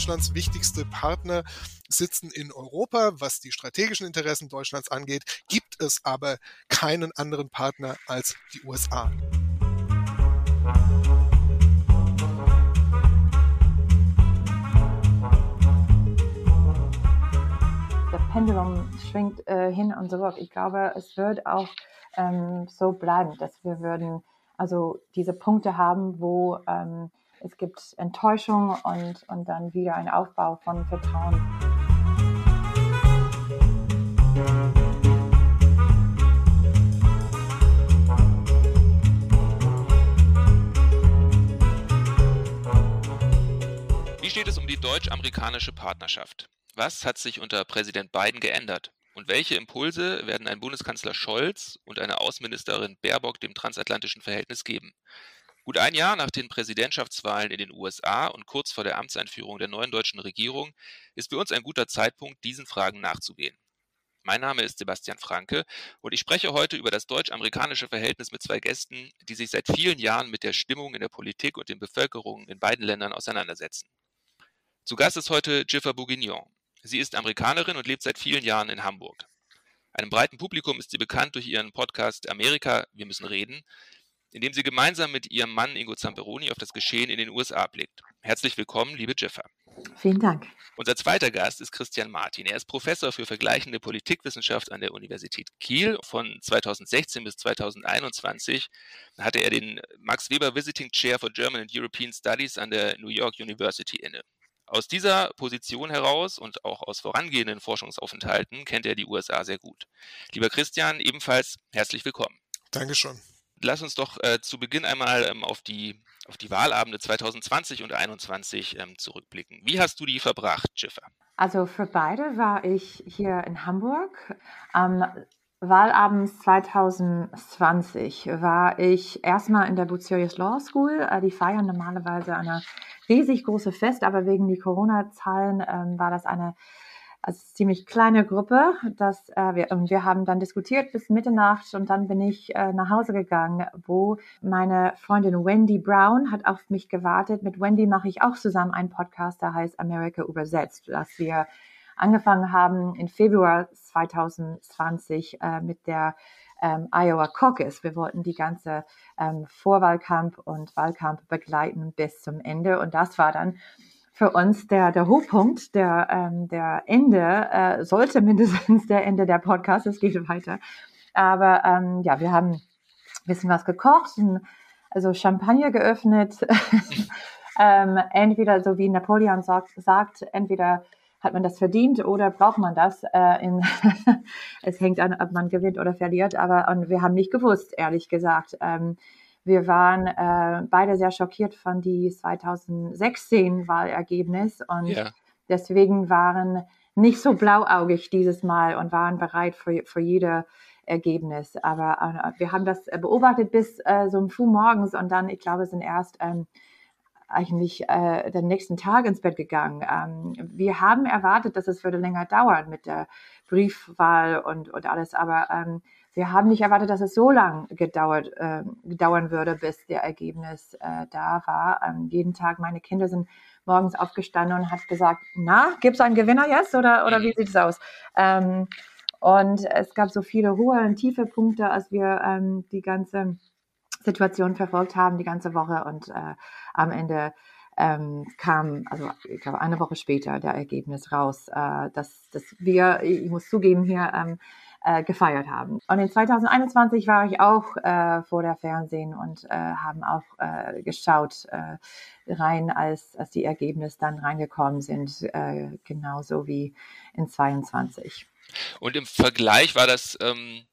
Deutschlands wichtigste Partner sitzen in Europa. Was die strategischen Interessen Deutschlands angeht, gibt es aber keinen anderen Partner als die USA. Pendulum schwingt äh, hin und zurück. Ich glaube, es wird auch ähm, so bleiben, dass wir würden also diese Punkte haben, wo ähm, es gibt Enttäuschung und, und dann wieder ein Aufbau von Vertrauen. Wie steht es um die deutsch-amerikanische Partnerschaft? Was hat sich unter Präsident Biden geändert? Und welche Impulse werden ein Bundeskanzler Scholz und eine Außenministerin Baerbock dem transatlantischen Verhältnis geben? Gut ein Jahr nach den Präsidentschaftswahlen in den USA und kurz vor der Amtseinführung der neuen deutschen Regierung ist für uns ein guter Zeitpunkt, diesen Fragen nachzugehen. Mein Name ist Sebastian Franke und ich spreche heute über das deutsch-amerikanische Verhältnis mit zwei Gästen, die sich seit vielen Jahren mit der Stimmung in der Politik und den Bevölkerungen in beiden Ländern auseinandersetzen. Zu Gast ist heute Jiffer Bourguignon. Sie ist Amerikanerin und lebt seit vielen Jahren in Hamburg. Einem breiten Publikum ist sie bekannt durch ihren Podcast Amerika, wir müssen reden, in dem sie gemeinsam mit ihrem Mann Ingo Zamperoni auf das Geschehen in den USA blickt. Herzlich willkommen, liebe Jiffer. Vielen Dank. Unser zweiter Gast ist Christian Martin. Er ist Professor für vergleichende Politikwissenschaft an der Universität Kiel. Von 2016 bis 2021 hatte er den Max Weber Visiting Chair for German and European Studies an der New York University inne. Aus dieser Position heraus und auch aus vorangehenden Forschungsaufenthalten kennt er die USA sehr gut. Lieber Christian, ebenfalls herzlich willkommen. Dankeschön. Lass uns doch äh, zu Beginn einmal ähm, auf, die, auf die Wahlabende 2020 und 2021 ähm, zurückblicken. Wie hast du die verbracht, Schiffer? Also für beide war ich hier in Hamburg. Am Wahlabend 2020 war ich erstmal in der Bucerius Law School. Äh, die feiern normalerweise eine riesig große Fest, aber wegen die Corona-Zahlen ähm, war das eine also ziemlich kleine Gruppe. Das, äh, wir, und wir haben dann diskutiert bis Mitternacht und dann bin ich äh, nach Hause gegangen, wo meine Freundin Wendy Brown hat auf mich gewartet. Mit Wendy mache ich auch zusammen einen Podcast, der heißt America übersetzt, dass wir angefangen haben im Februar 2020 äh, mit der ähm, Iowa Caucus. Wir wollten die ganze ähm, Vorwahlkampf und Wahlkampf begleiten bis zum Ende. Und das war dann für uns der, der Hochpunkt, der, ähm, der Ende, äh, sollte mindestens der Ende der Podcast, es geht weiter. Aber ähm, ja, wir haben ein bisschen was gekocht, also Champagner geöffnet. ähm, entweder, so wie Napoleon sagt, sagt entweder hat man das verdient oder braucht man das? Äh, in es hängt an, ob man gewinnt oder verliert, aber und wir haben nicht gewusst, ehrlich gesagt. Ähm, wir waren äh, beide sehr schockiert von die 2016 Wahlergebnis und ja. deswegen waren nicht so blauäugig dieses Mal und waren bereit für, für jede Ergebnis. Aber äh, wir haben das beobachtet bis äh, so früh morgens und dann, ich glaube, sind erst ähm, eigentlich äh, den nächsten Tag ins Bett gegangen. Ähm, wir haben erwartet, dass es würde länger dauern mit der Briefwahl und, und alles, aber ähm, wir haben nicht erwartet, dass es so lang gedauert, äh, dauern würde, bis der Ergebnis äh, da war. Ähm, jeden Tag, meine Kinder sind morgens aufgestanden und hat gesagt, na, gibt es einen Gewinner jetzt oder, oder wie sieht es aus? Ähm, und es gab so viele hohe und tiefe Punkte, als wir ähm, die ganze Situation verfolgt haben, die ganze Woche und äh, am Ende ähm, kam, also ich glaube eine Woche später, der Ergebnis raus, äh, dass, dass wir, ich muss zugeben, hier ähm, äh, gefeiert haben. Und in 2021 war ich auch äh, vor der Fernsehen und äh, haben auch äh, geschaut äh, rein, als, als die Ergebnisse dann reingekommen sind, äh, genauso wie in 22. Und im Vergleich war das ähm,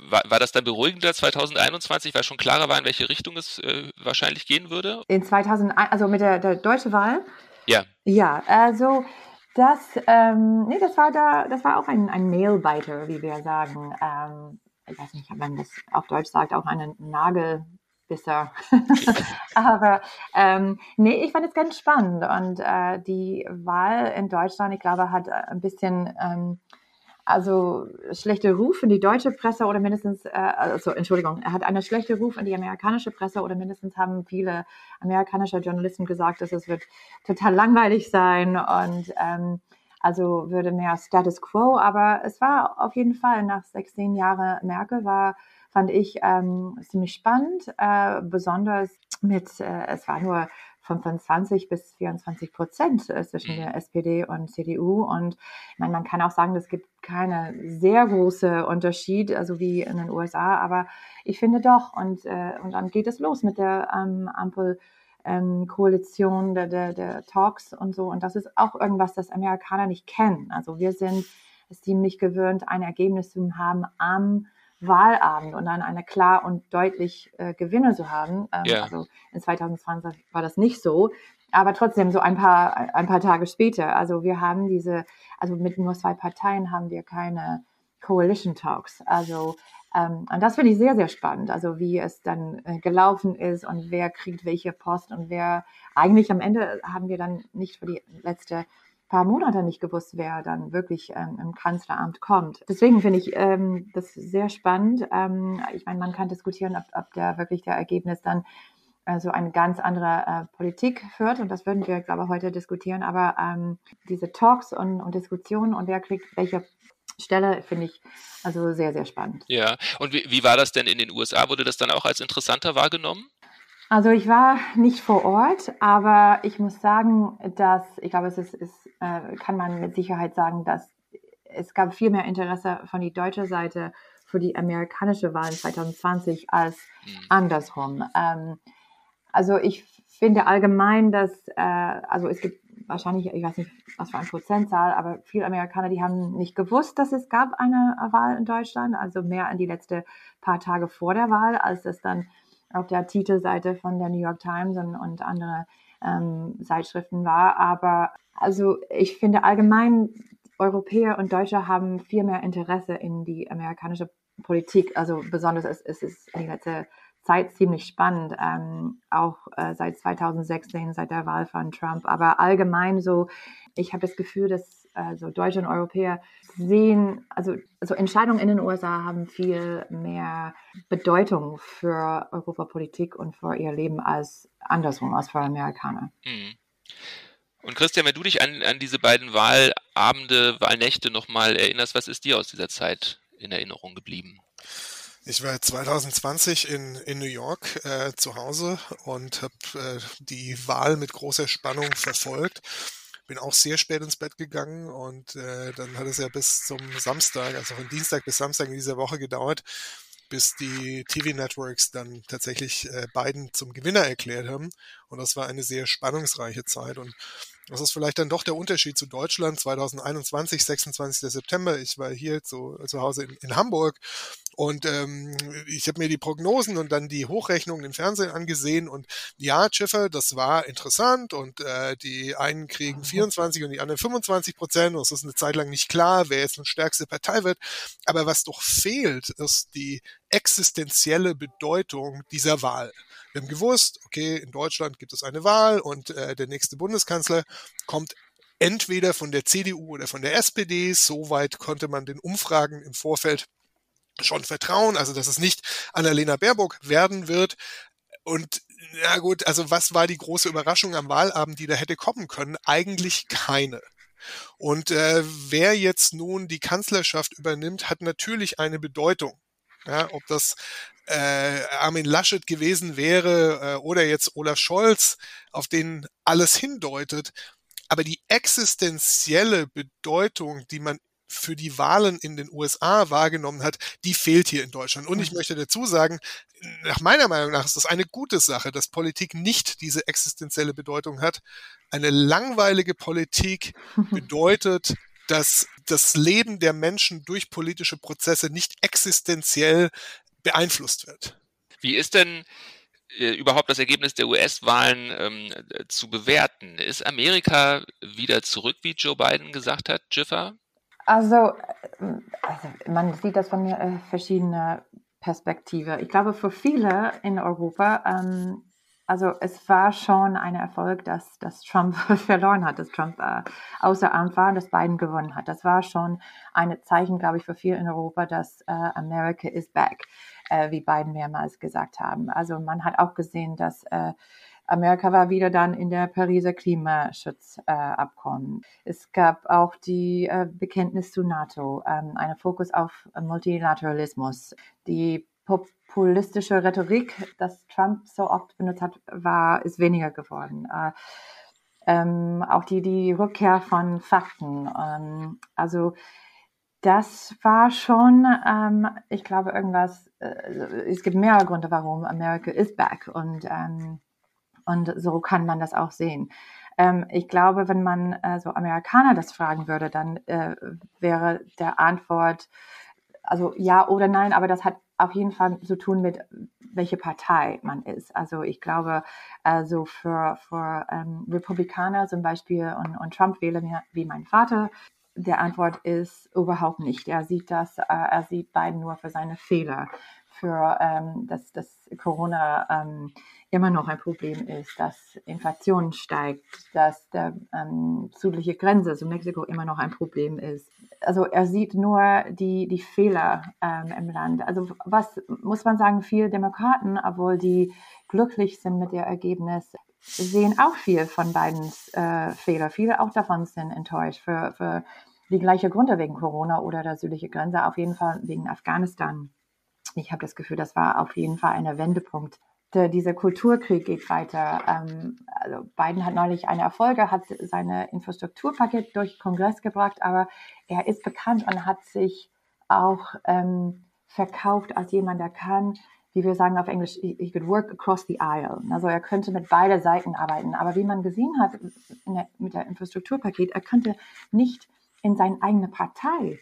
war, war das dann beruhigender 2021, weil schon klarer war, in welche Richtung es äh, wahrscheinlich gehen würde? In 2001, also mit der, der deutschen Wahl? Ja. Ja, also das, ähm, nee, das war da, das war auch ein, ein Nailbiter, wie wir sagen. Ähm, ich weiß nicht, ob man das auf Deutsch sagt, auch einen Nagelbisser. Aber ähm, nee, ich fand es ganz spannend. Und äh, die Wahl in Deutschland, ich glaube, hat ein bisschen ähm, also schlechte Ruf in die deutsche Presse oder mindestens, äh, also Entschuldigung, er hat eine schlechte Ruf in die amerikanische Presse oder mindestens haben viele amerikanische Journalisten gesagt, dass es wird total langweilig sein und ähm, also würde mehr Status Quo, aber es war auf jeden Fall nach 16 Jahren Merkel war fand ich ähm, ziemlich spannend, äh, besonders mit, äh, es war nur von, von 20 bis 24 Prozent äh, zwischen der SPD und CDU. Und meine, man kann auch sagen, es gibt keine sehr große Unterschied, also wie in den USA, aber ich finde doch. Und, äh, und dann geht es los mit der ähm, Ampel. Ähm, Koalition der, der, der Talks und so. Und das ist auch irgendwas, das Amerikaner nicht kennen. Also wir sind es ziemlich gewöhnt, ein Ergebnis zu haben am Wahlabend und dann eine klar und deutlich äh, Gewinne zu haben. Ähm, yeah. Also in 2020 war das nicht so, aber trotzdem so ein paar ein paar Tage später. Also wir haben diese, also mit nur zwei Parteien haben wir keine Coalition Talks. Also ähm, und das finde ich sehr sehr spannend. Also wie es dann äh, gelaufen ist und wer kriegt welche Post und wer eigentlich am Ende haben wir dann nicht für die letzte paar Monate nicht gewusst, wer dann wirklich ähm, im Kanzleramt kommt. Deswegen finde ich ähm, das sehr spannend. Ähm, ich meine, man kann diskutieren, ob, ob der wirklich der Ergebnis dann also eine ganz andere äh, Politik führt und das würden wir, glaube ich, heute diskutieren. Aber ähm, diese Talks und, und Diskussionen und wer kriegt welche Stelle finde ich also sehr, sehr spannend. Ja, und wie, wie war das denn in den USA? Wurde das dann auch als interessanter wahrgenommen? Also ich war nicht vor Ort, aber ich muss sagen, dass ich glaube, es ist, ist äh, kann man mit Sicherheit sagen, dass es gab viel mehr Interesse von die deutsche Seite für die amerikanische Wahl 2020 als mhm. andersrum. Ähm, also ich finde allgemein, dass äh, also es gibt wahrscheinlich, ich weiß nicht, was für eine Prozentzahl, aber viele Amerikaner, die haben nicht gewusst, dass es gab eine Wahl in Deutschland, also mehr an die letzten paar Tage vor der Wahl, als es dann auf der Titelseite von der New York Times und, und andere ähm, Zeitschriften war. Aber also ich finde allgemein, Europäer und Deutsche haben viel mehr Interesse in die amerikanische Politik. Also besonders ist, ist es in der letzten Zeit ziemlich spannend, ähm, auch äh, seit 2016, seit der Wahl von Trump. Aber allgemein so, ich habe das Gefühl, dass also Deutsche und Europäer sehen, also, also Entscheidungen in den USA haben viel mehr Bedeutung für Europapolitik und für ihr Leben als andersrum, als für Amerikaner. Mhm. Und Christian, wenn du dich an, an diese beiden Wahlabende, Wahlnächte nochmal erinnerst, was ist dir aus dieser Zeit in Erinnerung geblieben? Ich war 2020 in, in New York äh, zu Hause und habe äh, die Wahl mit großer Spannung verfolgt bin auch sehr spät ins Bett gegangen und äh, dann hat es ja bis zum Samstag, also von Dienstag bis Samstag in dieser Woche gedauert, bis die TV-Networks dann tatsächlich äh, Biden zum Gewinner erklärt haben. Und das war eine sehr spannungsreiche Zeit. Und das ist vielleicht dann doch der Unterschied zu Deutschland 2021, 26. September. Ich war hier zu, zu Hause in, in Hamburg und ähm, ich habe mir die Prognosen und dann die Hochrechnungen im Fernsehen angesehen und ja, Schiffer, das war interessant und äh, die einen kriegen 24 und die anderen 25 Prozent und es ist eine Zeit lang nicht klar, wer jetzt eine stärkste Partei wird. Aber was doch fehlt, ist die existenzielle Bedeutung dieser Wahl. Wir haben gewusst, okay, in Deutschland gibt es eine Wahl und äh, der nächste Bundeskanzler kommt entweder von der CDU oder von der SPD. Soweit konnte man den Umfragen im Vorfeld schon vertrauen, also dass es nicht Annalena Baerbock werden wird. Und ja gut, also was war die große Überraschung am Wahlabend, die da hätte kommen können? Eigentlich keine. Und äh, wer jetzt nun die Kanzlerschaft übernimmt, hat natürlich eine Bedeutung. Ja, ob das äh, Armin Laschet gewesen wäre äh, oder jetzt Olaf Scholz, auf den alles hindeutet. Aber die existenzielle Bedeutung, die man für die Wahlen in den USA wahrgenommen hat, die fehlt hier in Deutschland. Und ich mhm. möchte dazu sagen, nach meiner Meinung nach ist das eine gute Sache, dass Politik nicht diese existenzielle Bedeutung hat. Eine langweilige Politik bedeutet, dass das Leben der Menschen durch politische Prozesse nicht existenziell beeinflusst wird. Wie ist denn äh, überhaupt das Ergebnis der US-Wahlen ähm, zu bewerten? Ist Amerika wieder zurück, wie Joe Biden gesagt hat, Jiffer? Also, äh, also man sieht das von äh, verschiedenen Perspektiven. Ich glaube, für viele in Europa ähm, also es war schon ein Erfolg, dass, dass Trump verloren hat, dass Trump äh, außer Amt war und dass Biden gewonnen hat. Das war schon ein Zeichen, glaube ich, für viele in Europa, dass äh, America is back, äh, wie Biden mehrmals gesagt haben. Also man hat auch gesehen, dass äh, Amerika war wieder dann in der Pariser Klimaschutzabkommen. Äh, es gab auch die äh, Bekenntnis zu NATO, ähm, einen Fokus auf Multilateralismus. Die populistische Rhetorik, das Trump so oft benutzt hat, war, ist weniger geworden. Äh, ähm, auch die, die Rückkehr von Fakten. Ähm, also das war schon, ähm, ich glaube, irgendwas, äh, es gibt mehrere Gründe, warum America is back und ähm, und so kann man das auch sehen. Ähm, ich glaube, wenn man äh, so Amerikaner das fragen würde, dann äh, wäre der Antwort, also ja oder nein, aber das hat auf jeden Fall zu tun mit, welche Partei man ist. Also ich glaube, also für, für ähm, Republikaner zum Beispiel und, und Trump-Wähler wie mein Vater, der Antwort ist überhaupt nicht. Er sieht das, äh, er sieht Biden nur für seine Fehler, für ähm, dass das Corona ähm, immer noch ein Problem ist, dass Inflation steigt, dass der ähm, südliche Grenze zu Mexiko immer noch ein Problem ist. Also er sieht nur die, die Fehler ähm, im Land. Also was muss man sagen, viele Demokraten, obwohl die glücklich sind mit der Ergebnis, sehen auch viel von Bidens äh, Fehler. Viele auch davon sind enttäuscht für, für die gleichen Gründe wegen Corona oder der südliche Grenze, auf jeden Fall wegen Afghanistan. Ich habe das Gefühl, das war auf jeden Fall ein Wendepunkt der, dieser Kulturkrieg geht weiter. Ähm, also Biden hat neulich eine Erfolge, hat seine Infrastrukturpaket durch Kongress gebracht, aber er ist bekannt und hat sich auch ähm, verkauft als jemand, der kann, wie wir sagen auf Englisch, he could work across the aisle. Also er könnte mit beiden Seiten arbeiten. Aber wie man gesehen hat der, mit der Infrastrukturpaket, er könnte nicht in seine eigene Partei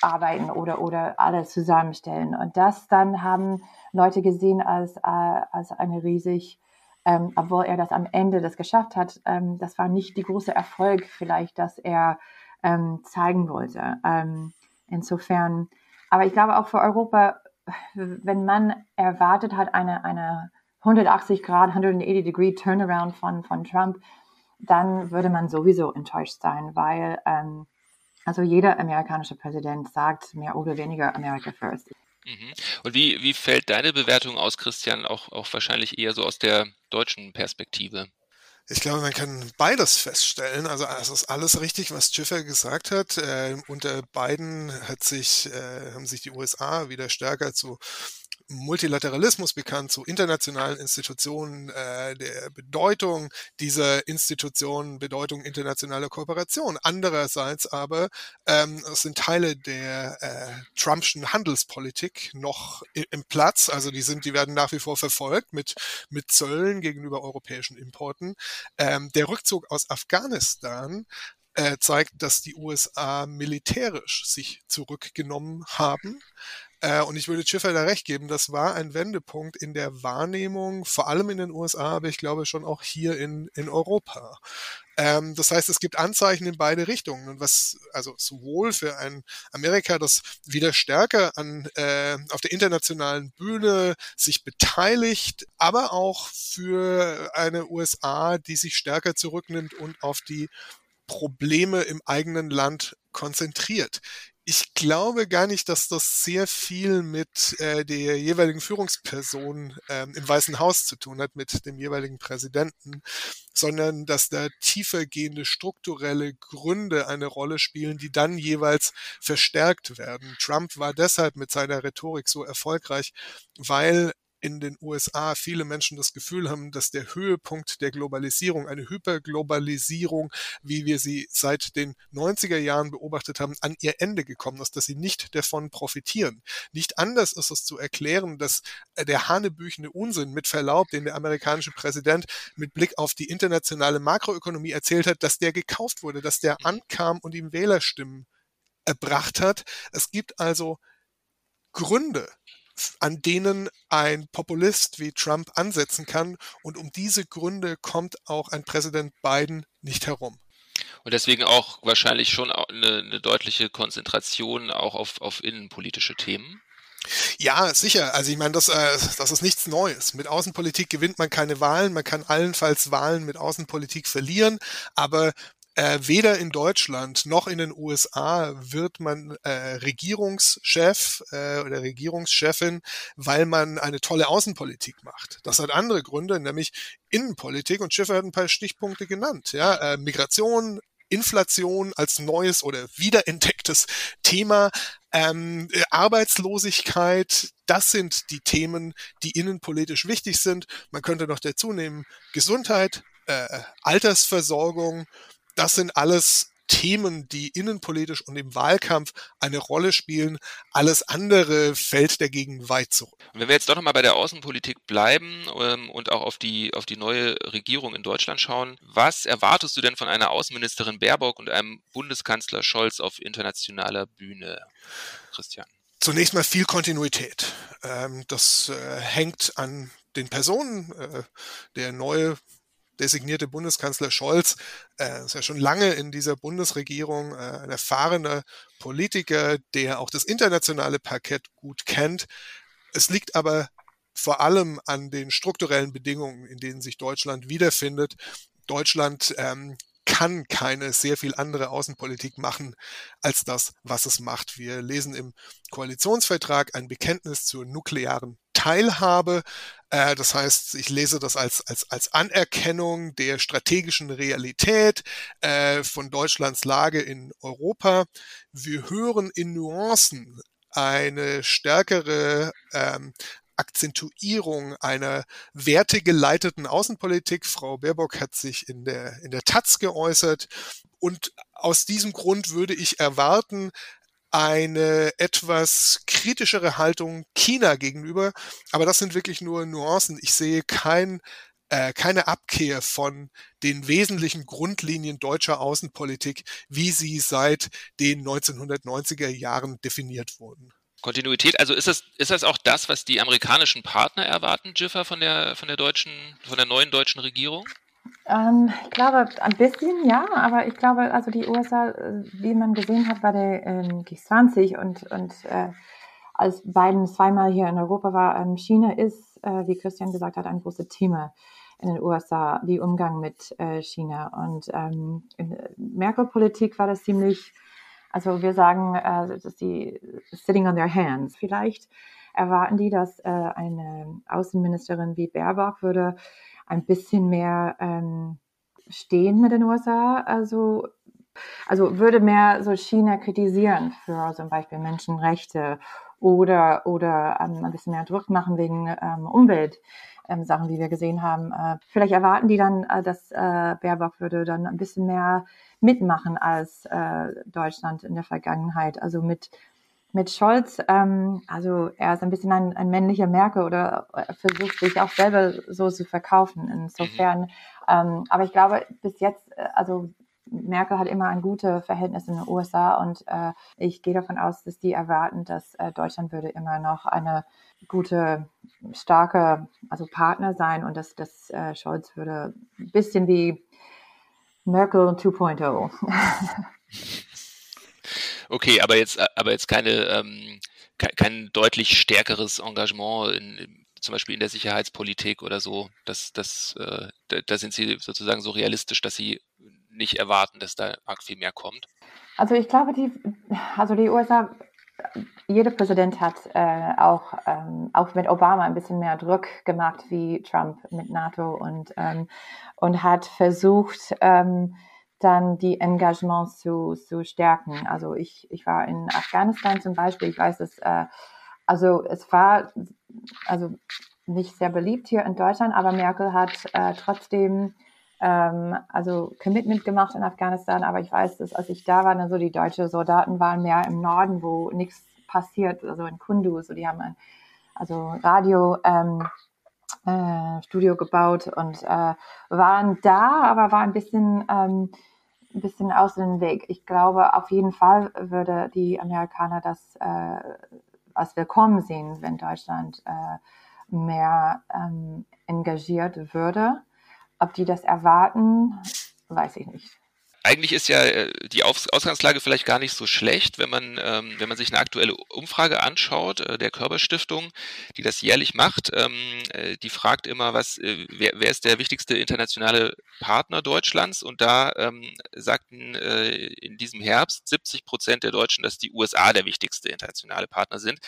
arbeiten oder, oder alles zusammenstellen. Und das dann haben Leute gesehen als, äh, als eine riesig, ähm, obwohl er das am Ende das geschafft hat, ähm, das war nicht die große Erfolg vielleicht, dass er ähm, zeigen wollte. Ähm, insofern, aber ich glaube auch für Europa, wenn man erwartet hat, eine, eine 180 Grad, 180 Degree Turnaround von, von Trump, dann würde man sowieso enttäuscht sein, weil ähm, also jeder amerikanische Präsident sagt mehr oder weniger America First. Mhm. Und wie, wie fällt deine Bewertung aus, Christian, auch, auch wahrscheinlich eher so aus der deutschen Perspektive? Ich glaube, man kann beides feststellen. Also es ist alles richtig, was Schiffer gesagt hat. Äh, unter Biden hat sich, äh, haben sich die USA wieder stärker zu Multilateralismus bekannt, zu internationalen Institutionen, äh, der Bedeutung dieser Institutionen, Bedeutung internationaler Kooperation. Andererseits aber ähm, sind Teile der äh, Trumpschen Handelspolitik noch im Platz, also die sind, die werden nach wie vor verfolgt mit mit Zöllen gegenüber europäischen Importen. Ähm, der Rückzug aus Afghanistan äh, zeigt, dass die USA militärisch sich zurückgenommen haben. Äh, und ich würde Schiffer da recht geben, das war ein Wendepunkt in der Wahrnehmung, vor allem in den USA, aber ich glaube schon auch hier in, in Europa. Ähm, das heißt, es gibt Anzeichen in beide Richtungen. Und was, also sowohl für ein Amerika, das wieder stärker an, äh, auf der internationalen Bühne sich beteiligt, aber auch für eine USA, die sich stärker zurücknimmt und auf die Probleme im eigenen Land konzentriert ich glaube gar nicht, dass das sehr viel mit äh, der jeweiligen Führungsperson ähm, im Weißen Haus zu tun hat, mit dem jeweiligen Präsidenten, sondern dass da tiefergehende strukturelle Gründe eine Rolle spielen, die dann jeweils verstärkt werden. Trump war deshalb mit seiner Rhetorik so erfolgreich, weil in den USA viele Menschen das Gefühl haben, dass der Höhepunkt der Globalisierung, eine Hyperglobalisierung, wie wir sie seit den 90er Jahren beobachtet haben, an ihr Ende gekommen ist, dass sie nicht davon profitieren. Nicht anders ist es zu erklären, dass äh, der hanebüchende Unsinn mit Verlaub, den der amerikanische Präsident mit Blick auf die internationale Makroökonomie erzählt hat, dass der gekauft wurde, dass der ankam und ihm Wählerstimmen erbracht hat. Es gibt also Gründe, an denen ein Populist wie Trump ansetzen kann. Und um diese Gründe kommt auch ein Präsident Biden nicht herum. Und deswegen auch wahrscheinlich schon eine, eine deutliche Konzentration auch auf, auf innenpolitische Themen. Ja, sicher. Also ich meine, das, äh, das ist nichts Neues. Mit Außenpolitik gewinnt man keine Wahlen. Man kann allenfalls Wahlen mit Außenpolitik verlieren. Aber äh, weder in Deutschland noch in den USA wird man äh, Regierungschef äh, oder Regierungschefin, weil man eine tolle Außenpolitik macht. Das hat andere Gründe, nämlich Innenpolitik. Und Schiffer hat ein paar Stichpunkte genannt. Ja, äh, Migration, Inflation als neues oder wiederentdecktes Thema, ähm, äh, Arbeitslosigkeit, das sind die Themen, die innenpolitisch wichtig sind. Man könnte noch dazu nehmen Gesundheit, äh, Altersversorgung. Das sind alles Themen, die innenpolitisch und im Wahlkampf eine Rolle spielen. Alles andere fällt dagegen weit zurück. wenn wir jetzt doch nochmal bei der Außenpolitik bleiben ähm, und auch auf die, auf die neue Regierung in Deutschland schauen, was erwartest du denn von einer Außenministerin Baerbock und einem Bundeskanzler Scholz auf internationaler Bühne, Christian? Zunächst mal viel Kontinuität. Ähm, das äh, hängt an den Personen. Äh, der neue designierte Bundeskanzler Scholz äh, ist ja schon lange in dieser Bundesregierung äh, ein erfahrener Politiker, der auch das internationale Parkett gut kennt. Es liegt aber vor allem an den strukturellen Bedingungen, in denen sich Deutschland wiederfindet. Deutschland ähm, kann keine sehr viel andere Außenpolitik machen als das, was es macht. Wir lesen im Koalitionsvertrag ein Bekenntnis zur nuklearen Teilhabe. Äh, das heißt, ich lese das als, als, als Anerkennung der strategischen Realität äh, von Deutschlands Lage in Europa. Wir hören in Nuancen eine stärkere ähm, Akzentuierung einer wertegeleiteten Außenpolitik. Frau Baerbock hat sich in der, in der Taz geäußert. Und aus diesem Grund würde ich erwarten, eine etwas kritischere Haltung China gegenüber. Aber das sind wirklich nur Nuancen. Ich sehe kein, äh, keine Abkehr von den wesentlichen Grundlinien deutscher Außenpolitik, wie sie seit den 1990er Jahren definiert wurden. Kontinuität, also ist das, ist das auch das, was die amerikanischen Partner erwarten, Jiffer, von der, von der deutschen, von der neuen deutschen Regierung? Ähm, ich glaube, ein bisschen ja, aber ich glaube, also die USA, äh, wie man gesehen hat bei der ähm, G20 und, und äh, als Biden zweimal hier in Europa war, ähm, China ist, äh, wie Christian gesagt hat, ein großes Thema in den USA, die Umgang mit äh, China. Und ähm, in Merkel-Politik war das ziemlich, also wir sagen, äh, dass die sitting on their hands. Vielleicht erwarten die, dass äh, eine Außenministerin wie Baerbock würde ein bisschen mehr ähm, stehen mit den USA. Also, also würde mehr so China kritisieren für zum Beispiel Menschenrechte oder, oder ähm, ein bisschen mehr Druck machen wegen ähm, Umwelt. Ähm, Sachen, die wir gesehen haben. Äh, vielleicht erwarten die dann, äh, dass äh, Baerbock würde dann ein bisschen mehr mitmachen als äh, Deutschland in der Vergangenheit. Also mit mit Scholz, ähm, also er ist ein bisschen ein, ein männlicher Merkel oder er versucht sich auch selber so zu verkaufen. Insofern, mhm. ähm, aber ich glaube, bis jetzt, äh, also Merkel hat immer ein gutes Verhältnis in den USA und äh, ich gehe davon aus, dass die erwarten, dass äh, Deutschland würde immer noch eine gute, starke, also Partner sein und dass, dass äh, Scholz würde ein bisschen wie Merkel 2.0. Okay, aber jetzt, äh, aber jetzt keine, ähm, kein deutlich stärkeres Engagement in, zum Beispiel in der Sicherheitspolitik oder so. Das, das, äh, da, da sind Sie sozusagen so realistisch, dass Sie nicht erwarten, dass da arg viel mehr kommt. Also ich glaube, die, also die USA, jeder Präsident hat äh, auch, ähm, auch mit Obama ein bisschen mehr Druck gemacht wie Trump mit NATO und, ähm, und hat versucht, ähm, dann die Engagements zu, zu stärken. Also ich, ich war in Afghanistan zum Beispiel, ich weiß es, äh, also es war also nicht sehr beliebt hier in Deutschland, aber Merkel hat äh, trotzdem ähm, also Commitment gemacht in Afghanistan, aber ich weiß, dass als ich da war, dann so die deutschen Soldaten waren mehr im Norden, wo nichts passiert, also in Kunduz, so die haben ein also Radio ähm, äh, Studio gebaut und äh, waren da, aber war ein bisschen, ähm, ein bisschen aus dem Weg. Ich glaube, auf jeden Fall würde die Amerikaner das äh, als willkommen sehen, wenn Deutschland äh, mehr ähm, engagiert würde. Ob die das erwarten, weiß ich nicht. Eigentlich ist ja äh, die Ausgangslage vielleicht gar nicht so schlecht, wenn man, ähm, wenn man sich eine aktuelle Umfrage anschaut, äh, der Körperstiftung, die das jährlich macht. Ähm, äh, die fragt immer, was, äh, wer, wer ist der wichtigste internationale Partner Deutschlands? Und da ähm, sagten äh, in diesem Herbst 70 Prozent der Deutschen, dass die USA der wichtigste internationale Partner sind.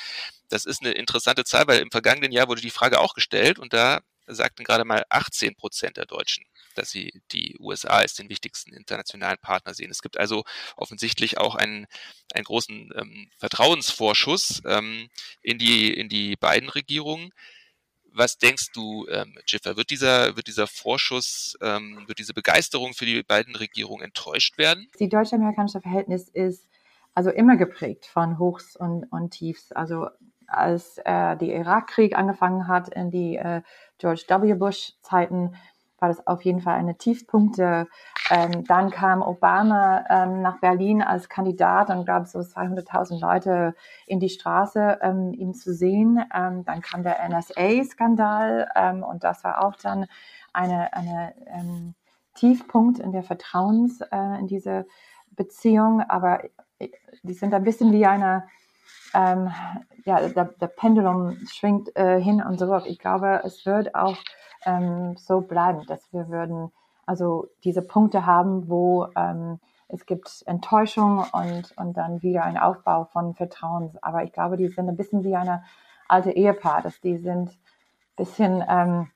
Das ist eine interessante Zahl, weil im vergangenen Jahr wurde die Frage auch gestellt und da sagten gerade mal 18 Prozent der Deutschen, dass sie die USA als den wichtigsten internationalen Partner sehen. Es gibt also offensichtlich auch einen, einen großen ähm, Vertrauensvorschuss ähm, in, die, in die beiden Regierungen. Was denkst du, ähm, Jiffer, wird dieser, wird dieser Vorschuss, ähm, wird diese Begeisterung für die beiden Regierungen enttäuscht werden? Die deutsch-amerikanische Verhältnis ist also immer geprägt von Hochs und, und Tiefs. Also als äh, der Irakkrieg angefangen hat in die äh, George W. Bush Zeiten, war das auf jeden Fall eine Tiefpunkte. Ähm, dann kam Obama ähm, nach Berlin als Kandidat und gab so 200.000 Leute in die Straße, ähm, ihn zu sehen. Ähm, dann kam der NSA-Skandal ähm, und das war auch dann eine, eine ähm, Tiefpunkt in der Vertrauens äh, in diese Beziehung. Aber äh, die sind ein bisschen wie eine ähm, ja, der, der, Pendulum schwingt äh, hin und zurück. Ich glaube, es wird auch ähm, so bleiben, dass wir würden also diese Punkte haben, wo ähm, es gibt Enttäuschung und, und dann wieder ein Aufbau von Vertrauen. Aber ich glaube, die sind ein bisschen wie eine alte Ehepaar, dass die sind ein bisschen ähm,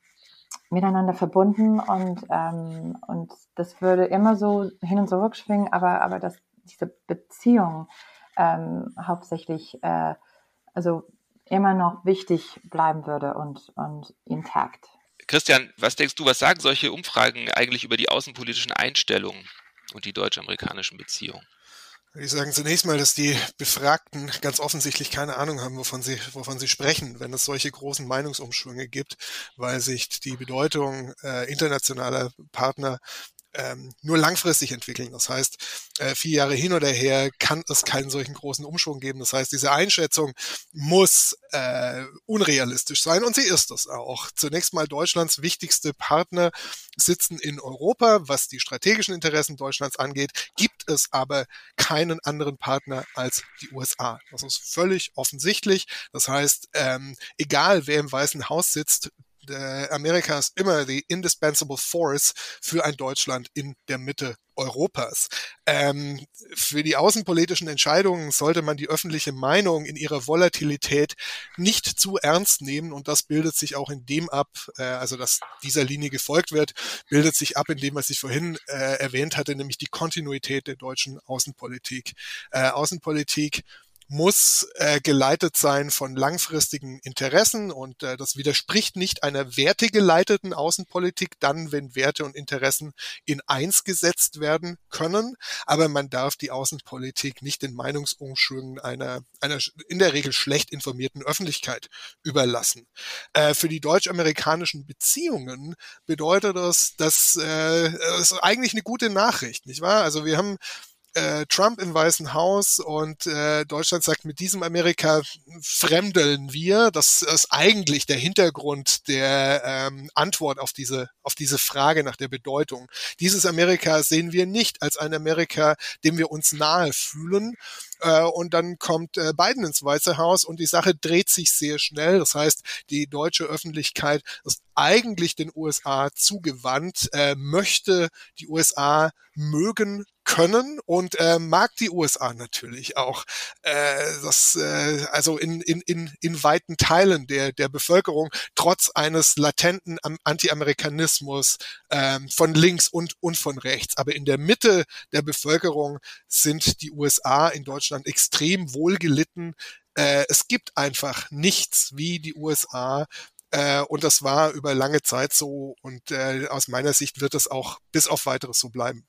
miteinander verbunden und, ähm, und das würde immer so hin und zurück schwingen, aber, aber dass diese Beziehung ähm, hauptsächlich äh, also immer noch wichtig bleiben würde und, und intakt. Christian, was denkst du, was sagen solche Umfragen eigentlich über die außenpolitischen Einstellungen und die deutsch-amerikanischen Beziehungen? Ich sage zunächst mal, dass die Befragten ganz offensichtlich keine Ahnung haben, wovon sie, wovon sie sprechen, wenn es solche großen Meinungsumschwünge gibt, weil sich die Bedeutung äh, internationaler Partner ähm, nur langfristig entwickeln. Das heißt, äh, vier Jahre hin oder her kann es keinen solchen großen Umschwung geben. Das heißt, diese Einschätzung muss äh, unrealistisch sein und sie ist es auch. Zunächst mal Deutschlands wichtigste Partner sitzen in Europa. Was die strategischen Interessen Deutschlands angeht, gibt es aber keinen anderen Partner als die USA. Das ist völlig offensichtlich. Das heißt, ähm, egal wer im Weißen Haus sitzt, Amerika ist immer die indispensable force für ein Deutschland in der Mitte Europas. Ähm, für die außenpolitischen Entscheidungen sollte man die öffentliche Meinung in ihrer Volatilität nicht zu ernst nehmen und das bildet sich auch in dem ab, äh, also dass dieser Linie gefolgt wird, bildet sich ab in dem, was ich vorhin äh, erwähnt hatte, nämlich die Kontinuität der deutschen Außenpolitik. Äh, Außenpolitik muss äh, geleitet sein von langfristigen Interessen und äh, das widerspricht nicht einer wertegeleiteten Außenpolitik, dann wenn Werte und Interessen in eins gesetzt werden können, aber man darf die Außenpolitik nicht den Meinungsumschwüngen einer, einer in der Regel schlecht informierten Öffentlichkeit überlassen. Äh, für die deutsch-amerikanischen Beziehungen bedeutet das, dass äh, das ist eigentlich eine gute Nachricht, nicht wahr? Also wir haben äh, Trump im Weißen Haus und äh, Deutschland sagt, mit diesem Amerika fremdeln wir. Das ist eigentlich der Hintergrund der ähm, Antwort auf diese, auf diese Frage nach der Bedeutung. Dieses Amerika sehen wir nicht als ein Amerika, dem wir uns nahe fühlen. Äh, und dann kommt äh, Biden ins Weiße Haus und die Sache dreht sich sehr schnell. Das heißt, die deutsche Öffentlichkeit ist eigentlich den USA zugewandt, äh, möchte die USA mögen können und äh, mag die USA natürlich auch. Äh, das, äh, also in, in, in, in weiten Teilen der, der Bevölkerung, trotz eines latenten Anti-Amerikanismus äh, von links und, und von rechts. Aber in der Mitte der Bevölkerung sind die USA in Deutschland extrem wohlgelitten. Äh, es gibt einfach nichts wie die USA, äh, und das war über lange Zeit so. Und äh, aus meiner Sicht wird es auch bis auf weiteres so bleiben.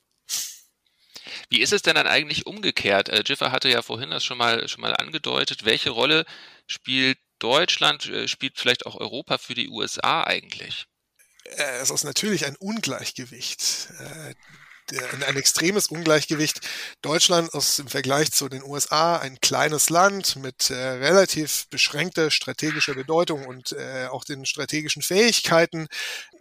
Wie ist es denn dann eigentlich umgekehrt? Äh, Jiffer hatte ja vorhin das schon mal, schon mal angedeutet. Welche Rolle spielt Deutschland, äh, spielt vielleicht auch Europa für die USA eigentlich? Äh, es ist natürlich ein Ungleichgewicht. Ein extremes Ungleichgewicht. Deutschland ist im Vergleich zu den USA ein kleines Land mit äh, relativ beschränkter strategischer Bedeutung und äh, auch den strategischen Fähigkeiten.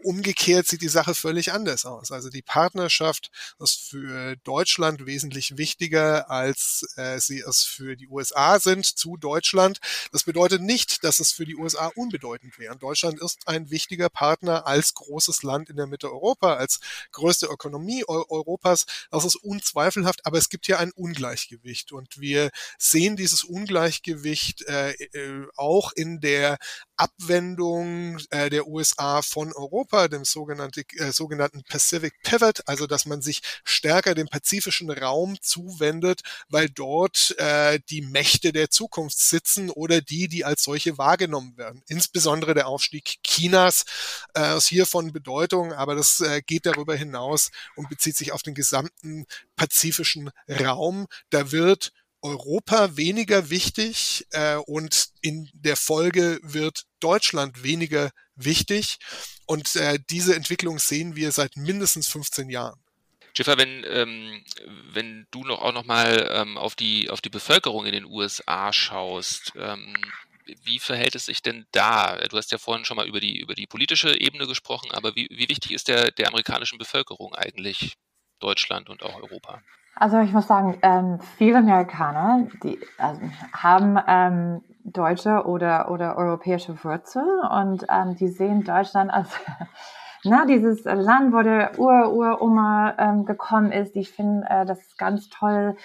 Umgekehrt sieht die Sache völlig anders aus. Also die Partnerschaft ist für Deutschland wesentlich wichtiger, als äh, sie es für die USA sind zu Deutschland. Das bedeutet nicht, dass es für die USA unbedeutend wäre. Deutschland ist ein wichtiger Partner als großes Land in der Mitte Europa, als größte Ökonomie Europas. Das ist unzweifelhaft, aber es gibt hier ein Ungleichgewicht und wir sehen dieses Ungleichgewicht äh, äh, auch in der Abwendung äh, der USA von Europa, dem sogenannte, äh, sogenannten Pacific Pivot, also dass man sich stärker dem pazifischen Raum zuwendet, weil dort äh, die Mächte der Zukunft sitzen oder die, die als solche wahrgenommen werden. Insbesondere der Aufstieg Chinas äh, ist hier von Bedeutung, aber das äh, geht darüber hinaus und bezieht sich auf den gesamten pazifischen Raum. Da wird Europa weniger wichtig äh, und in der Folge wird Deutschland weniger wichtig. Und äh, diese Entwicklung sehen wir seit mindestens 15 Jahren. Schiffer, wenn, ähm, wenn du noch auch noch mal ähm, auf, die, auf die Bevölkerung in den USA schaust, ähm, wie verhält es sich denn da? Du hast ja vorhin schon mal über die, über die politische Ebene gesprochen, aber wie, wie wichtig ist der, der amerikanischen Bevölkerung eigentlich Deutschland und auch Europa? Also ich muss sagen, ähm, viele Amerikaner, die also, haben ähm, deutsche oder, oder europäische Wurzeln und ähm, die sehen Deutschland als na, dieses Land, wo der Ur-Uroma ähm, gekommen ist. Die finden äh, das ganz toll.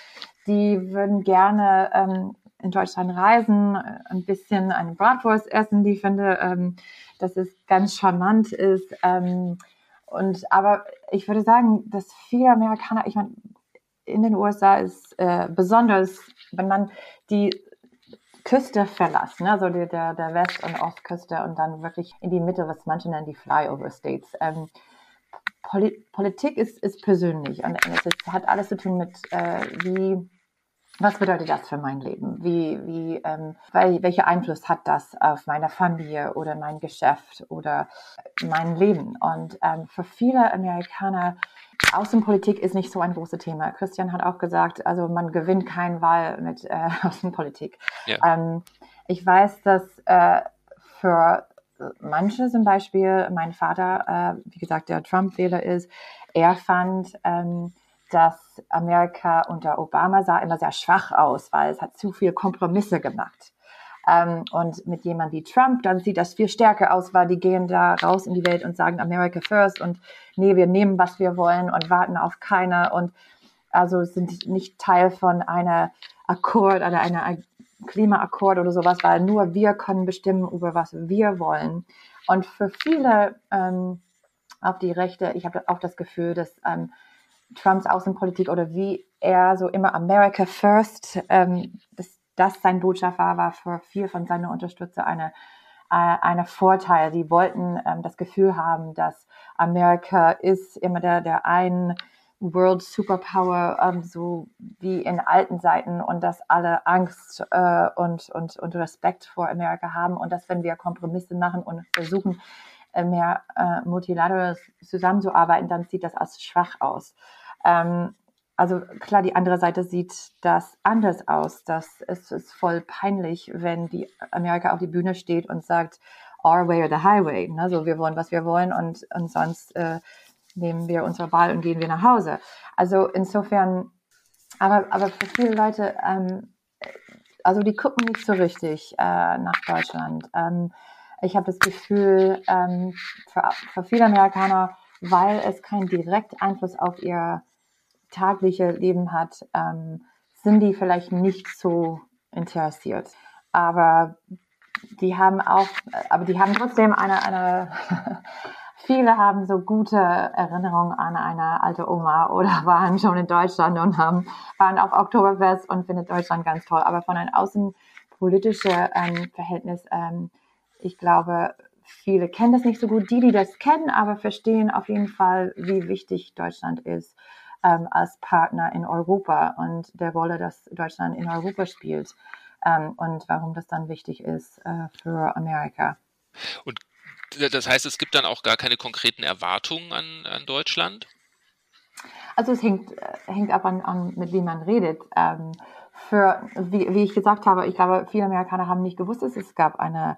Die würden gerne ähm, in Deutschland reisen, ein bisschen eine Bratwurst essen. Die finde, ähm, dass es ganz charmant ist. Ähm, und aber ich würde sagen, dass viele Amerikaner, ich meine, in den USA ist äh, besonders, wenn man die Küste verlässt, ne? also der, der West- und Ostküste und dann wirklich in die Mitte, was manche nennen die Flyover States. Ähm, Poli Politik ist, ist persönlich und es ist, hat alles zu tun mit, äh, wie was bedeutet das für mein Leben? Wie, wie, ähm, weil, welcher Einfluss hat das auf meine Familie oder mein Geschäft oder mein Leben? Und ähm, für viele Amerikaner Außenpolitik ist nicht so ein großes Thema. Christian hat auch gesagt, also man gewinnt keinen Wahl mit äh, Außenpolitik. Ja. Ähm, ich weiß, dass äh, für manche zum Beispiel, mein Vater, äh, wie gesagt, der Trump-Wähler ist, er fand, ähm, dass Amerika unter Obama sah immer sehr schwach aus, weil es hat zu viel Kompromisse gemacht. Ähm, und mit jemand wie Trump, dann sieht das viel stärker aus, weil die gehen da raus in die Welt und sagen America first und nee, wir nehmen, was wir wollen und warten auf keiner und also sind nicht Teil von einer Akkord oder einer Klimaakkord oder sowas, weil nur wir können bestimmen, über was wir wollen. Und für viele ähm, auf die Rechte, ich habe auch das Gefühl, dass ähm, Trumps Außenpolitik oder wie er so immer America First, ähm, dass das sein Botschaft war, für viel von seinen Unterstützer eine, äh, eine Vorteil. Die wollten ähm, das Gefühl haben, dass Amerika ist immer der, der ein World Superpower, ähm, so wie in alten Zeiten und dass alle Angst äh, und, und, und Respekt vor Amerika haben und dass wenn wir Kompromisse machen und versuchen, äh, mehr äh, multilateral zusammenzuarbeiten, dann sieht das als schwach aus. Ähm, also klar, die andere Seite sieht das anders aus. Das ist, ist voll peinlich, wenn die Amerika auf die Bühne steht und sagt, our way or the highway. Ne? So, wir wollen, was wir wollen und, und sonst äh, nehmen wir unsere Wahl und gehen wir nach Hause. Also insofern, aber, aber für viele Leute, ähm, also die gucken nicht so richtig äh, nach Deutschland. Ähm, ich habe das Gefühl, ähm, für, für viele Amerikaner, weil es keinen direkten Einfluss auf ihr tagliche Leben hat, ähm, sind die vielleicht nicht so interessiert. Aber die haben auch, aber die haben trotzdem eine, eine viele haben so gute Erinnerungen an eine alte Oma oder waren schon in Deutschland und haben, waren auf Oktoberfest und findet Deutschland ganz toll. Aber von einem außenpolitischen ähm, Verhältnis, ähm, ich glaube, viele kennen das nicht so gut. Die, die das kennen, aber verstehen auf jeden Fall, wie wichtig Deutschland ist ähm, als Partner in Europa und der Rolle, dass Deutschland in Europa spielt ähm, und warum das dann wichtig ist äh, für Amerika. Und das heißt, es gibt dann auch gar keine konkreten Erwartungen an, an Deutschland? Also es hängt, hängt ab an, an mit wem man redet. Ähm, für, wie, wie ich gesagt habe, ich glaube, viele Amerikaner haben nicht gewusst, dass es gab eine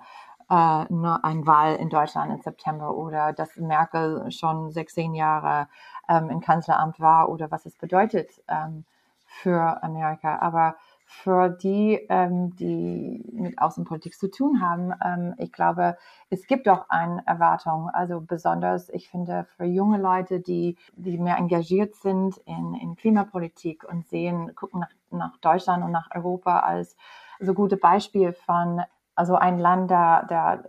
äh, eine Wahl in Deutschland im September oder dass Merkel schon 16 Jahre ähm, im Kanzleramt war oder was es bedeutet ähm, für Amerika. Aber für die, ähm, die mit Außenpolitik zu tun haben, ähm, ich glaube, es gibt auch eine Erwartung. Also besonders, ich finde, für junge Leute, die, die mehr engagiert sind in, in Klimapolitik und sehen, gucken nach, nach Deutschland und nach Europa als so gute Beispiel von also ein Land, der, der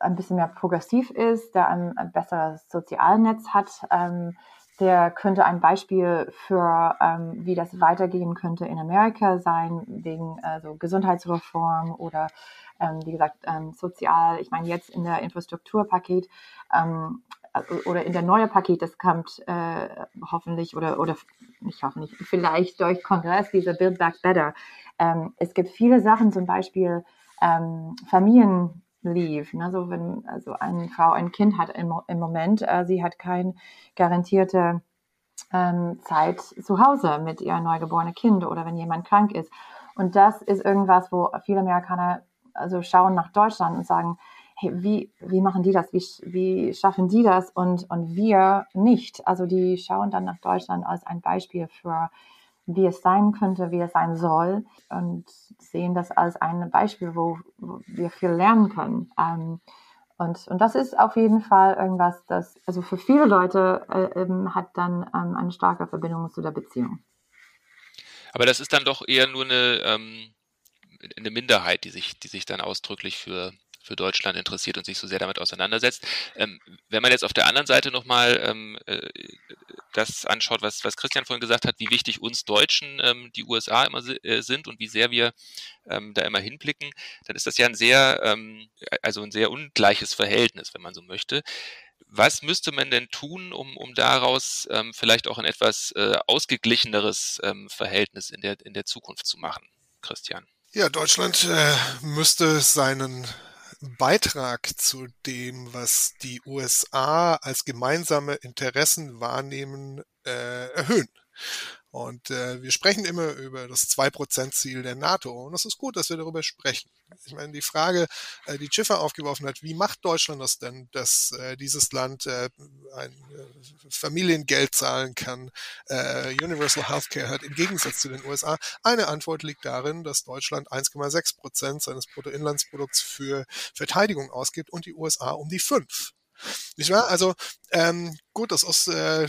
ein bisschen mehr progressiv ist, der ein, ein besseres Sozialnetz hat, ähm, der könnte ein Beispiel für, ähm, wie das weitergehen könnte in Amerika sein, wegen also Gesundheitsreform oder, ähm, wie gesagt, ähm, sozial. Ich meine, jetzt in der Infrastrukturpaket ähm, oder in der neue Paket, das kommt äh, hoffentlich oder, oder nicht hoffentlich, vielleicht durch Kongress, dieser Build Back Better. Ähm, es gibt viele Sachen, zum Beispiel ähm, Familien Leave. Also wenn also eine Frau ein Kind hat im, im Moment, äh, sie hat keine garantierte ähm, Zeit zu Hause mit ihrem neugeborenen Kind oder wenn jemand krank ist. Und das ist irgendwas, wo viele Amerikaner also schauen nach Deutschland und sagen, hey, wie, wie machen die das? Wie, wie schaffen die das? Und, und wir nicht. Also die schauen dann nach Deutschland als ein Beispiel für wie es sein könnte, wie es sein soll und sehen das als ein Beispiel, wo, wo wir viel lernen können. Ähm, und, und das ist auf jeden Fall irgendwas, das also für viele Leute äh, ähm, hat dann ähm, eine starke Verbindung zu der Beziehung. Aber das ist dann doch eher nur eine, ähm, eine Minderheit, die sich, die sich dann ausdrücklich für für Deutschland interessiert und sich so sehr damit auseinandersetzt. Ähm, wenn man jetzt auf der anderen Seite nochmal ähm, äh, das anschaut, was, was Christian vorhin gesagt hat, wie wichtig uns Deutschen ähm, die USA immer äh, sind und wie sehr wir ähm, da immer hinblicken, dann ist das ja ein sehr, ähm, also ein sehr ungleiches Verhältnis, wenn man so möchte. Was müsste man denn tun, um, um daraus ähm, vielleicht auch ein etwas äh, ausgeglicheneres ähm, Verhältnis in der, in der Zukunft zu machen, Christian? Ja, Deutschland äh, müsste seinen Beitrag zu dem, was die USA als gemeinsame Interessen wahrnehmen, äh, erhöhen. Und äh, wir sprechen immer über das 2%-Ziel der NATO. Und es ist gut, dass wir darüber sprechen. Ich meine, die Frage, äh, die Schiffer aufgeworfen hat, wie macht Deutschland das denn, dass äh, dieses Land äh, ein äh, Familiengeld zahlen kann, äh, Universal Healthcare hat, im Gegensatz zu den USA? Eine Antwort liegt darin, dass Deutschland 1,6 Prozent seines Bruttoinlandsprodukts für Verteidigung ausgibt und die USA um die 5. Nicht wahr? Also ähm, gut, das ist äh,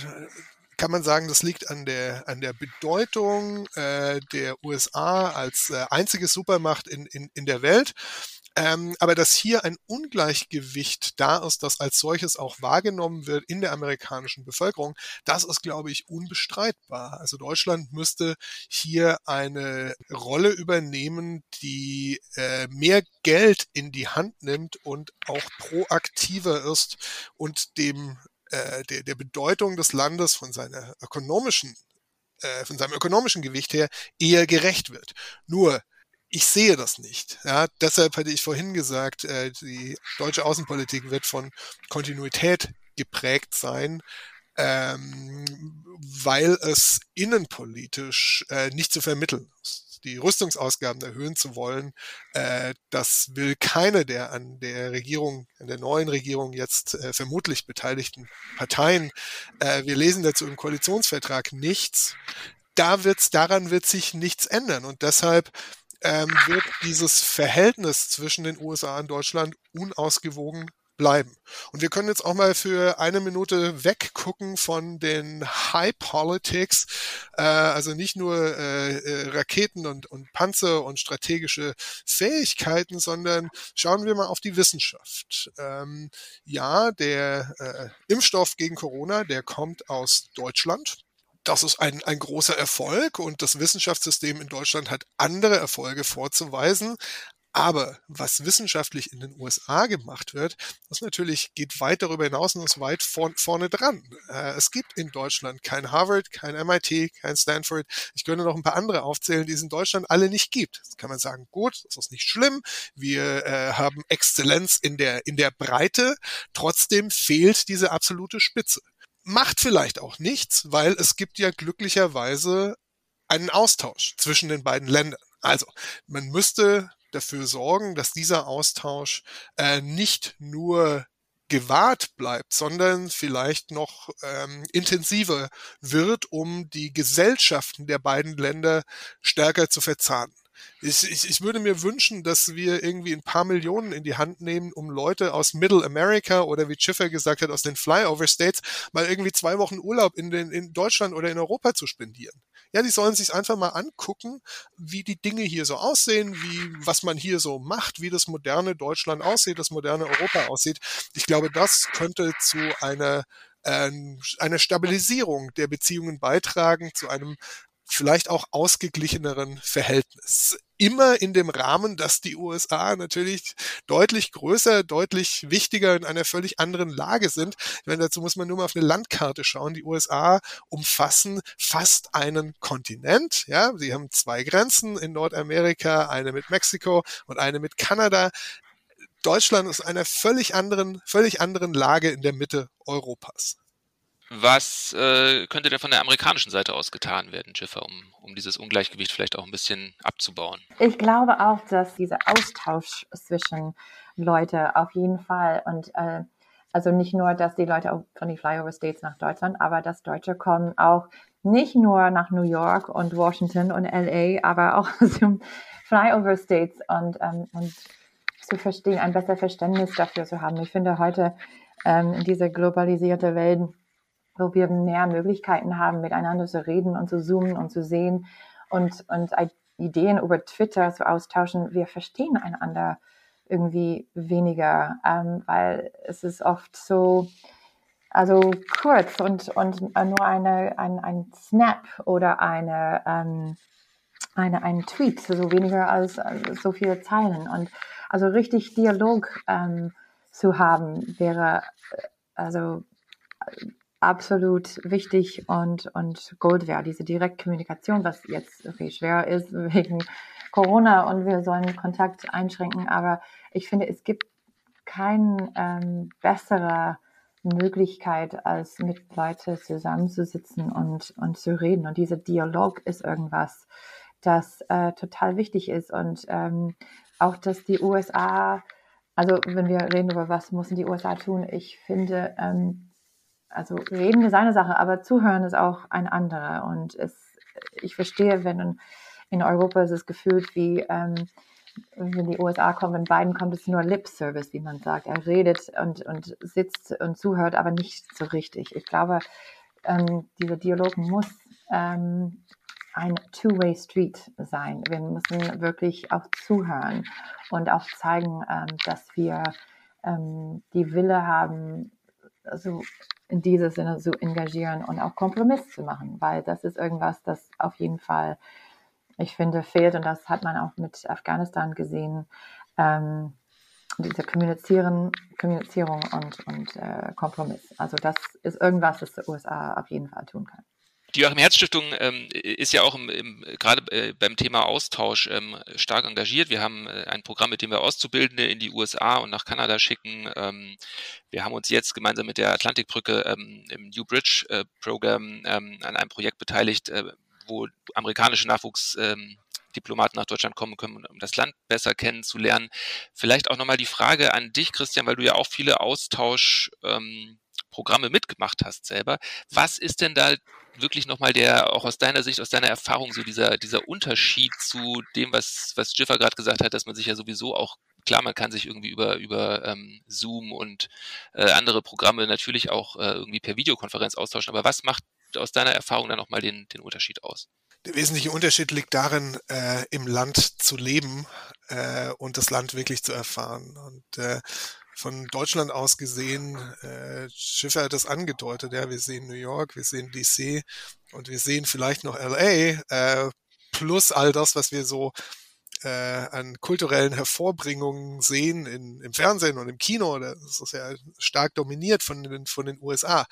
kann man sagen, das liegt an der, an der Bedeutung äh, der USA als äh, einzige Supermacht in, in, in der Welt. Ähm, aber dass hier ein Ungleichgewicht da ist, das als solches auch wahrgenommen wird in der amerikanischen Bevölkerung, das ist, glaube ich, unbestreitbar. Also Deutschland müsste hier eine Rolle übernehmen, die äh, mehr Geld in die Hand nimmt und auch proaktiver ist und dem äh, der, der Bedeutung des Landes von seiner ökonomischen, äh, von seinem ökonomischen Gewicht her eher gerecht wird. Nur ich sehe das nicht. Ja, deshalb hatte ich vorhin gesagt, äh, die deutsche Außenpolitik wird von Kontinuität geprägt sein, ähm, weil es innenpolitisch äh, nicht zu vermitteln ist die Rüstungsausgaben erhöhen zu wollen, äh, das will keine der an der Regierung, an der neuen Regierung jetzt äh, vermutlich beteiligten Parteien. Äh, wir lesen dazu im Koalitionsvertrag nichts. Da wird's, daran wird sich nichts ändern und deshalb ähm, wird dieses Verhältnis zwischen den USA und Deutschland unausgewogen bleiben. Und wir können jetzt auch mal für eine Minute weggucken von den High Politics, äh, also nicht nur äh, äh, Raketen und, und Panzer und strategische Fähigkeiten, sondern schauen wir mal auf die Wissenschaft. Ähm, ja, der äh, Impfstoff gegen Corona, der kommt aus Deutschland. Das ist ein, ein großer Erfolg und das Wissenschaftssystem in Deutschland hat andere Erfolge vorzuweisen. Aber was wissenschaftlich in den USA gemacht wird, das natürlich geht weit darüber hinaus und ist weit vor, vorne dran. Äh, es gibt in Deutschland kein Harvard, kein MIT, kein Stanford. Ich könnte noch ein paar andere aufzählen, die es in Deutschland alle nicht gibt. Das kann man sagen, gut, das ist nicht schlimm. Wir äh, haben Exzellenz in der, in der Breite. Trotzdem fehlt diese absolute Spitze. macht vielleicht auch nichts, weil es gibt ja glücklicherweise einen Austausch zwischen den beiden Ländern. Also man müsste dafür sorgen, dass dieser Austausch äh, nicht nur gewahrt bleibt, sondern vielleicht noch ähm, intensiver wird, um die Gesellschaften der beiden Länder stärker zu verzahnen. Ich, ich, ich würde mir wünschen, dass wir irgendwie ein paar Millionen in die Hand nehmen, um Leute aus Middle America oder wie Schiffer gesagt hat, aus den Flyover States mal irgendwie zwei Wochen Urlaub in, den, in Deutschland oder in Europa zu spendieren. Ja, die sollen sich einfach mal angucken, wie die Dinge hier so aussehen, wie, was man hier so macht, wie das moderne Deutschland aussieht, das moderne Europa aussieht. Ich glaube, das könnte zu einer äh, einer Stabilisierung der Beziehungen beitragen, zu einem vielleicht auch ausgeglicheneren Verhältnis. Immer in dem Rahmen, dass die USA natürlich deutlich größer, deutlich wichtiger in einer völlig anderen Lage sind. Ich dazu muss man nur mal auf eine Landkarte schauen. Die USA umfassen fast einen Kontinent. Ja, sie haben zwei Grenzen in Nordamerika, eine mit Mexiko und eine mit Kanada. Deutschland ist einer völlig anderen, völlig anderen Lage in der Mitte Europas. Was äh, könnte denn von der amerikanischen Seite aus getan werden, Jiffer, um, um dieses Ungleichgewicht vielleicht auch ein bisschen abzubauen? Ich glaube auch, dass dieser Austausch zwischen Leute auf jeden Fall und äh, also nicht nur, dass die Leute von den Flyover States nach Deutschland, aber dass Deutsche kommen auch nicht nur nach New York und Washington und LA, aber auch zum Flyover States und, ähm, und zu verstehen, ein besseres Verständnis dafür zu haben. Ich finde heute ähm, in dieser globalisierte Welt wo wir mehr Möglichkeiten haben, miteinander zu reden und zu zoomen und zu sehen und, und Ideen über Twitter zu austauschen. Wir verstehen einander irgendwie weniger, ähm, weil es ist oft so, also kurz und, und nur eine, ein, ein Snap oder eine, ähm, eine, ein Tweet, so weniger als, als so viele Zeilen. Und also richtig Dialog ähm, zu haben wäre äh, also absolut wichtig und, und Gold wert, diese Direktkommunikation, was jetzt okay, schwer ist wegen Corona und wir sollen Kontakt einschränken, aber ich finde, es gibt keine ähm, bessere Möglichkeit, als mit Leuten zusammenzusitzen und, und zu reden. Und dieser Dialog ist irgendwas, das äh, total wichtig ist. Und ähm, auch, dass die USA, also wenn wir reden über was müssen die USA tun, ich finde, ähm, also reden ist eine Sache, aber zuhören ist auch ein anderer. Und es, ich verstehe, wenn in Europa ist es gefühlt wie, ähm, wenn die USA kommen, wenn Biden kommt, ist es nur Lip Service, wie man sagt. Er redet und, und sitzt und zuhört, aber nicht so richtig. Ich glaube, ähm, dieser Dialog muss ähm, ein Two-Way Street sein. Wir müssen wirklich auch zuhören und auch zeigen, ähm, dass wir ähm, die Wille haben, also in diesem Sinne zu engagieren und auch Kompromiss zu machen, weil das ist irgendwas, das auf jeden Fall, ich finde, fehlt und das hat man auch mit Afghanistan gesehen. Ähm, diese Kommunizieren, Kommunizierung und, und äh, Kompromiss. Also das ist irgendwas, das die USA auf jeden Fall tun kann. Die Joachim Herz Stiftung ähm, ist ja auch im, im, gerade äh, beim Thema Austausch ähm, stark engagiert. Wir haben äh, ein Programm, mit dem wir Auszubildende in die USA und nach Kanada schicken. Ähm, wir haben uns jetzt gemeinsam mit der Atlantikbrücke ähm, im New Bridge äh, Program ähm, an einem Projekt beteiligt, äh, wo amerikanische Nachwuchsdiplomaten nach Deutschland kommen können, um das Land besser kennenzulernen. Vielleicht auch nochmal die Frage an dich, Christian, weil du ja auch viele Austausch ähm, Programme mitgemacht hast selber. Was ist denn da wirklich nochmal der, auch aus deiner Sicht, aus deiner Erfahrung, so dieser, dieser Unterschied zu dem, was, was Jiffer gerade gesagt hat, dass man sich ja sowieso auch, klar, man kann sich irgendwie über, über ähm, Zoom und äh, andere Programme natürlich auch äh, irgendwie per Videokonferenz austauschen, aber was macht aus deiner Erfahrung dann nochmal den, den Unterschied aus? Der wesentliche Unterschied liegt darin, äh, im Land zu leben äh, und das Land wirklich zu erfahren. Und äh, von Deutschland aus gesehen, äh, Schiffer hat das angedeutet, ja, wir sehen New York, wir sehen DC und wir sehen vielleicht noch LA, äh, plus all das, was wir so äh, an kulturellen Hervorbringungen sehen in, im Fernsehen und im Kino, das ist ja stark dominiert von den, von den USA.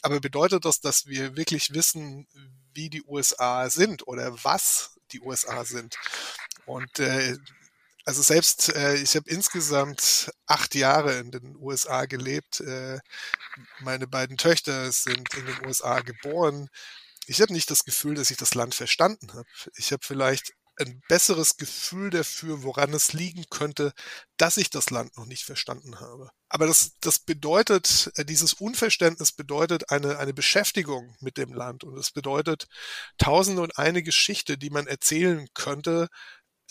Aber bedeutet das, dass wir wirklich wissen, wie die USA sind oder was die USA sind? Und äh, also selbst, äh, ich habe insgesamt acht Jahre in den USA gelebt. Äh, meine beiden Töchter sind in den USA geboren. Ich habe nicht das Gefühl, dass ich das Land verstanden habe. Ich habe vielleicht ein besseres Gefühl dafür, woran es liegen könnte, dass ich das Land noch nicht verstanden habe. Aber das, das bedeutet, äh, dieses Unverständnis bedeutet eine, eine Beschäftigung mit dem Land und es bedeutet tausende und eine Geschichte, die man erzählen könnte,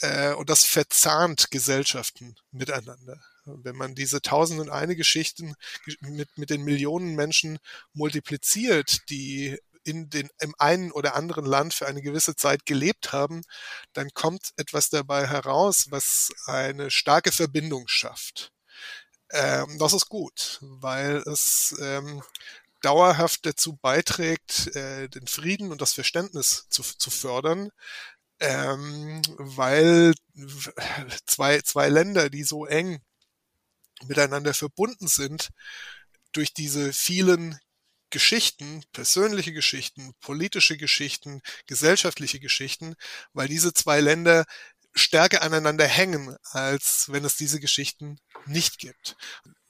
äh, und das verzahnt Gesellschaften miteinander. Wenn man diese tausend und eine Geschichten mit, mit den Millionen Menschen multipliziert, die in den, im einen oder anderen Land für eine gewisse Zeit gelebt haben, dann kommt etwas dabei heraus, was eine starke Verbindung schafft. Ähm, das ist gut, weil es ähm, dauerhaft dazu beiträgt, äh, den Frieden und das Verständnis zu, zu fördern, ähm, weil zwei, zwei Länder, die so eng miteinander verbunden sind, durch diese vielen Geschichten, persönliche Geschichten, politische Geschichten, gesellschaftliche Geschichten, weil diese zwei Länder stärker aneinander hängen, als wenn es diese Geschichten nicht gibt.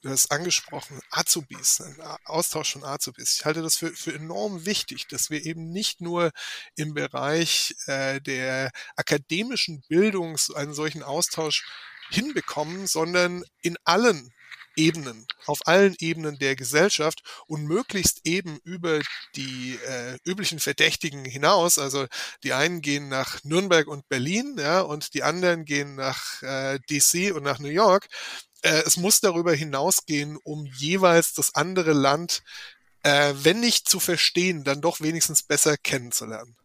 Du hast angesprochen, Azubis, ein Austausch von Azubis. Ich halte das für, für enorm wichtig, dass wir eben nicht nur im Bereich äh, der akademischen Bildung einen solchen Austausch hinbekommen, sondern in allen Ebenen, auf allen Ebenen der Gesellschaft und möglichst eben über die äh, üblichen Verdächtigen hinaus. Also die einen gehen nach Nürnberg und Berlin, ja, und die anderen gehen nach äh, DC und nach New York. Äh, es muss darüber hinausgehen, um jeweils das andere Land, äh, wenn nicht zu verstehen, dann doch wenigstens besser kennenzulernen.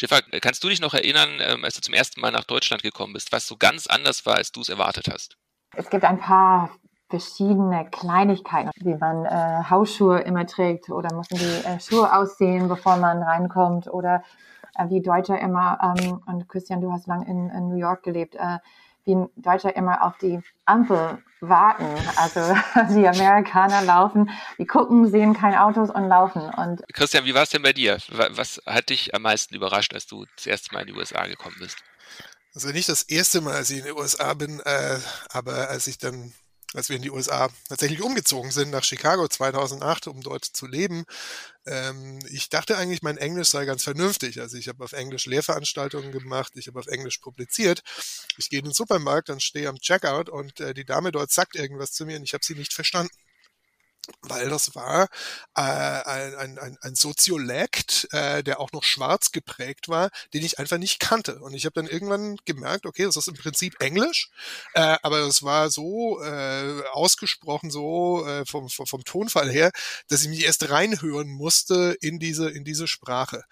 Jeffer, kannst du dich noch erinnern, ähm, als du zum ersten Mal nach Deutschland gekommen bist, was so ganz anders war, als du es erwartet hast? Es gibt ein paar verschiedene Kleinigkeiten, wie man äh, Hausschuhe immer trägt oder müssen die äh, Schuhe aussehen, bevor man reinkommt oder äh, wie Deutscher immer, ähm, und Christian, du hast lang in, in New York gelebt, wie Deutscher immer auf die Ampel warten. Also die Amerikaner laufen, die gucken, sehen keine Autos und laufen. Und Christian, wie war es denn bei dir? Was hat dich am meisten überrascht, als du das erste Mal in die USA gekommen bist? Also nicht das erste Mal, als ich in den USA bin, äh, aber als ich dann, als wir in die USA tatsächlich umgezogen sind nach Chicago 2008, um dort zu leben, ähm, ich dachte eigentlich, mein Englisch sei ganz vernünftig. Also ich habe auf Englisch Lehrveranstaltungen gemacht, ich habe auf Englisch publiziert. Ich gehe in den Supermarkt, dann stehe am Checkout und äh, die Dame dort sagt irgendwas zu mir und ich habe sie nicht verstanden weil das war äh, ein, ein, ein Soziolekt, äh, der auch noch schwarz geprägt war, den ich einfach nicht kannte. Und ich habe dann irgendwann gemerkt, okay, das ist im Prinzip Englisch, äh, aber es war so äh, ausgesprochen, so äh, vom, vom, vom Tonfall her, dass ich mich erst reinhören musste in diese, in diese Sprache.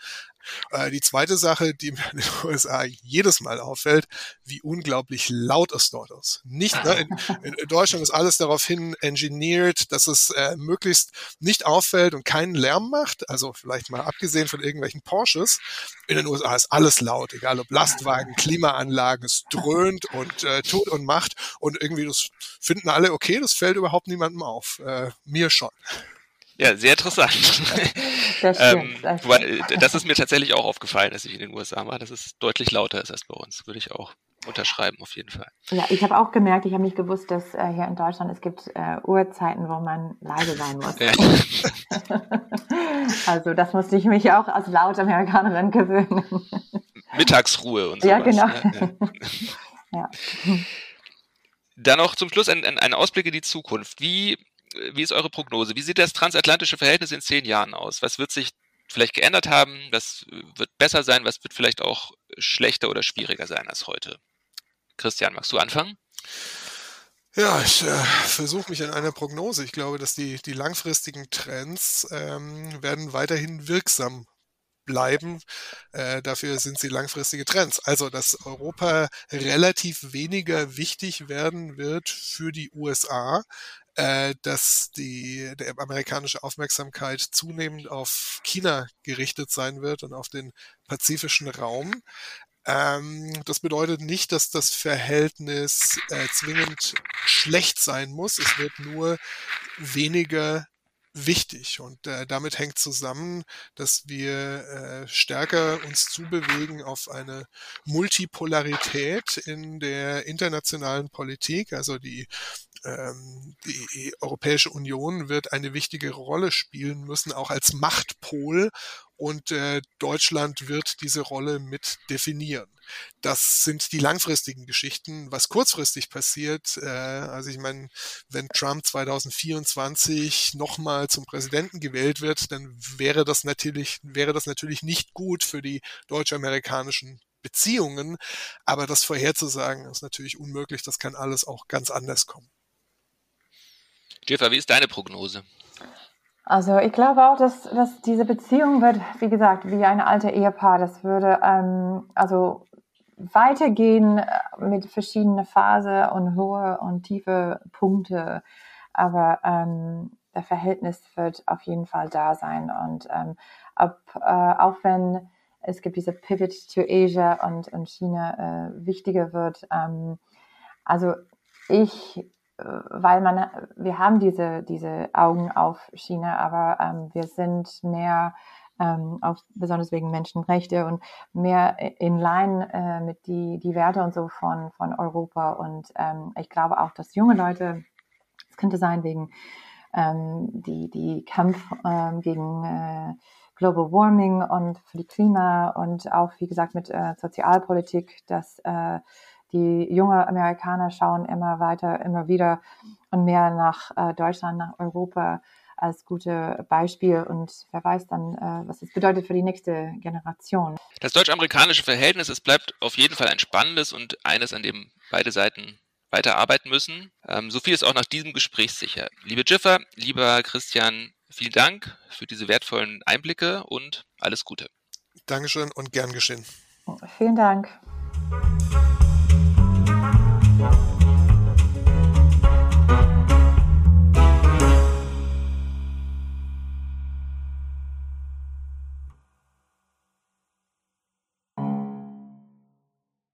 Äh, die zweite Sache, die mir in den USA jedes Mal auffällt, wie unglaublich laut es dort ist. Nicht, ne, in, in Deutschland ist alles darauf hin engineert, dass es äh, möglichst nicht auffällt und keinen Lärm macht. Also vielleicht mal abgesehen von irgendwelchen Porsches. In den USA ist alles laut, egal ob Lastwagen, Klimaanlagen, es dröhnt und äh, tut und macht. Und irgendwie das finden alle okay, das fällt überhaupt niemandem auf. Äh, mir schon. Ja, sehr interessant. Das, stimmt, ähm, das, weil, das ist mir tatsächlich auch aufgefallen, dass ich in den USA war, dass es deutlich lauter ist als bei uns. Würde ich auch unterschreiben, auf jeden Fall. Ja, ich habe auch gemerkt, ich habe nicht gewusst, dass äh, hier in Deutschland es gibt äh, Uhrzeiten, wo man leise sein muss. Ja. also das musste ich mich auch als laute Amerikanerin gewöhnen. Mittagsruhe und so. Ja, genau. Ne? ja. Dann noch zum Schluss ein, ein, ein Ausblick in die Zukunft. Wie wie ist eure Prognose? Wie sieht das transatlantische Verhältnis in zehn Jahren aus? Was wird sich vielleicht geändert haben? Was wird besser sein? Was wird vielleicht auch schlechter oder schwieriger sein als heute? Christian, magst du anfangen? Ja, ich äh, versuche mich in einer Prognose. Ich glaube, dass die, die langfristigen Trends ähm, werden weiterhin wirksam bleiben. Äh, dafür sind sie langfristige Trends. Also, dass Europa relativ weniger wichtig werden wird für die USA, äh, dass die der amerikanische Aufmerksamkeit zunehmend auf China gerichtet sein wird und auf den pazifischen Raum. Ähm, das bedeutet nicht, dass das Verhältnis äh, zwingend schlecht sein muss. Es wird nur weniger wichtig. Und äh, damit hängt zusammen, dass wir äh, stärker uns zubewegen auf eine Multipolarität in der internationalen Politik. Also die ähm, die Europäische Union wird eine wichtige Rolle spielen müssen, auch als Machtpol. Und äh, Deutschland wird diese Rolle mit definieren. Das sind die langfristigen Geschichten. Was kurzfristig passiert, äh, also ich meine, wenn Trump 2024 nochmal zum Präsidenten gewählt wird, dann wäre das natürlich, wäre das natürlich nicht gut für die deutsch-amerikanischen Beziehungen. Aber das vorherzusagen ist natürlich unmöglich. Das kann alles auch ganz anders kommen. Jeffer, wie ist deine Prognose? Also ich glaube auch, dass, dass diese Beziehung wird, wie gesagt, wie ein alter Ehepaar. Das würde ähm, also weitergehen äh, mit verschiedenen Phasen und hohe und tiefe Punkte. Aber ähm, der Verhältnis wird auf jeden Fall da sein. Und ähm, ob, äh, auch wenn es gibt diese Pivot to Asia und, und China äh, wichtiger wird, ähm, also ich weil man, wir haben diese, diese Augen auf China, aber ähm, wir sind mehr, ähm, auch besonders wegen Menschenrechte und mehr in line äh, mit die, die Werte und so von, von Europa. Und ähm, ich glaube auch, dass junge Leute, es könnte sein wegen ähm, die, die Kampf ähm, gegen äh, Global Warming und für die Klima und auch, wie gesagt, mit äh, Sozialpolitik, dass äh, die junge Amerikaner schauen immer weiter, immer wieder und mehr nach äh, Deutschland, nach Europa als gute Beispiel und wer weiß dann, äh, was es bedeutet für die nächste Generation. Das deutsch-amerikanische Verhältnis, es bleibt auf jeden Fall ein spannendes und eines, an dem beide Seiten weiterarbeiten müssen. Ähm, so viel ist auch nach diesem Gespräch sicher. Liebe Jiffer, lieber Christian, vielen Dank für diese wertvollen Einblicke und alles Gute. Dankeschön und gern geschehen. Vielen Dank. Bye.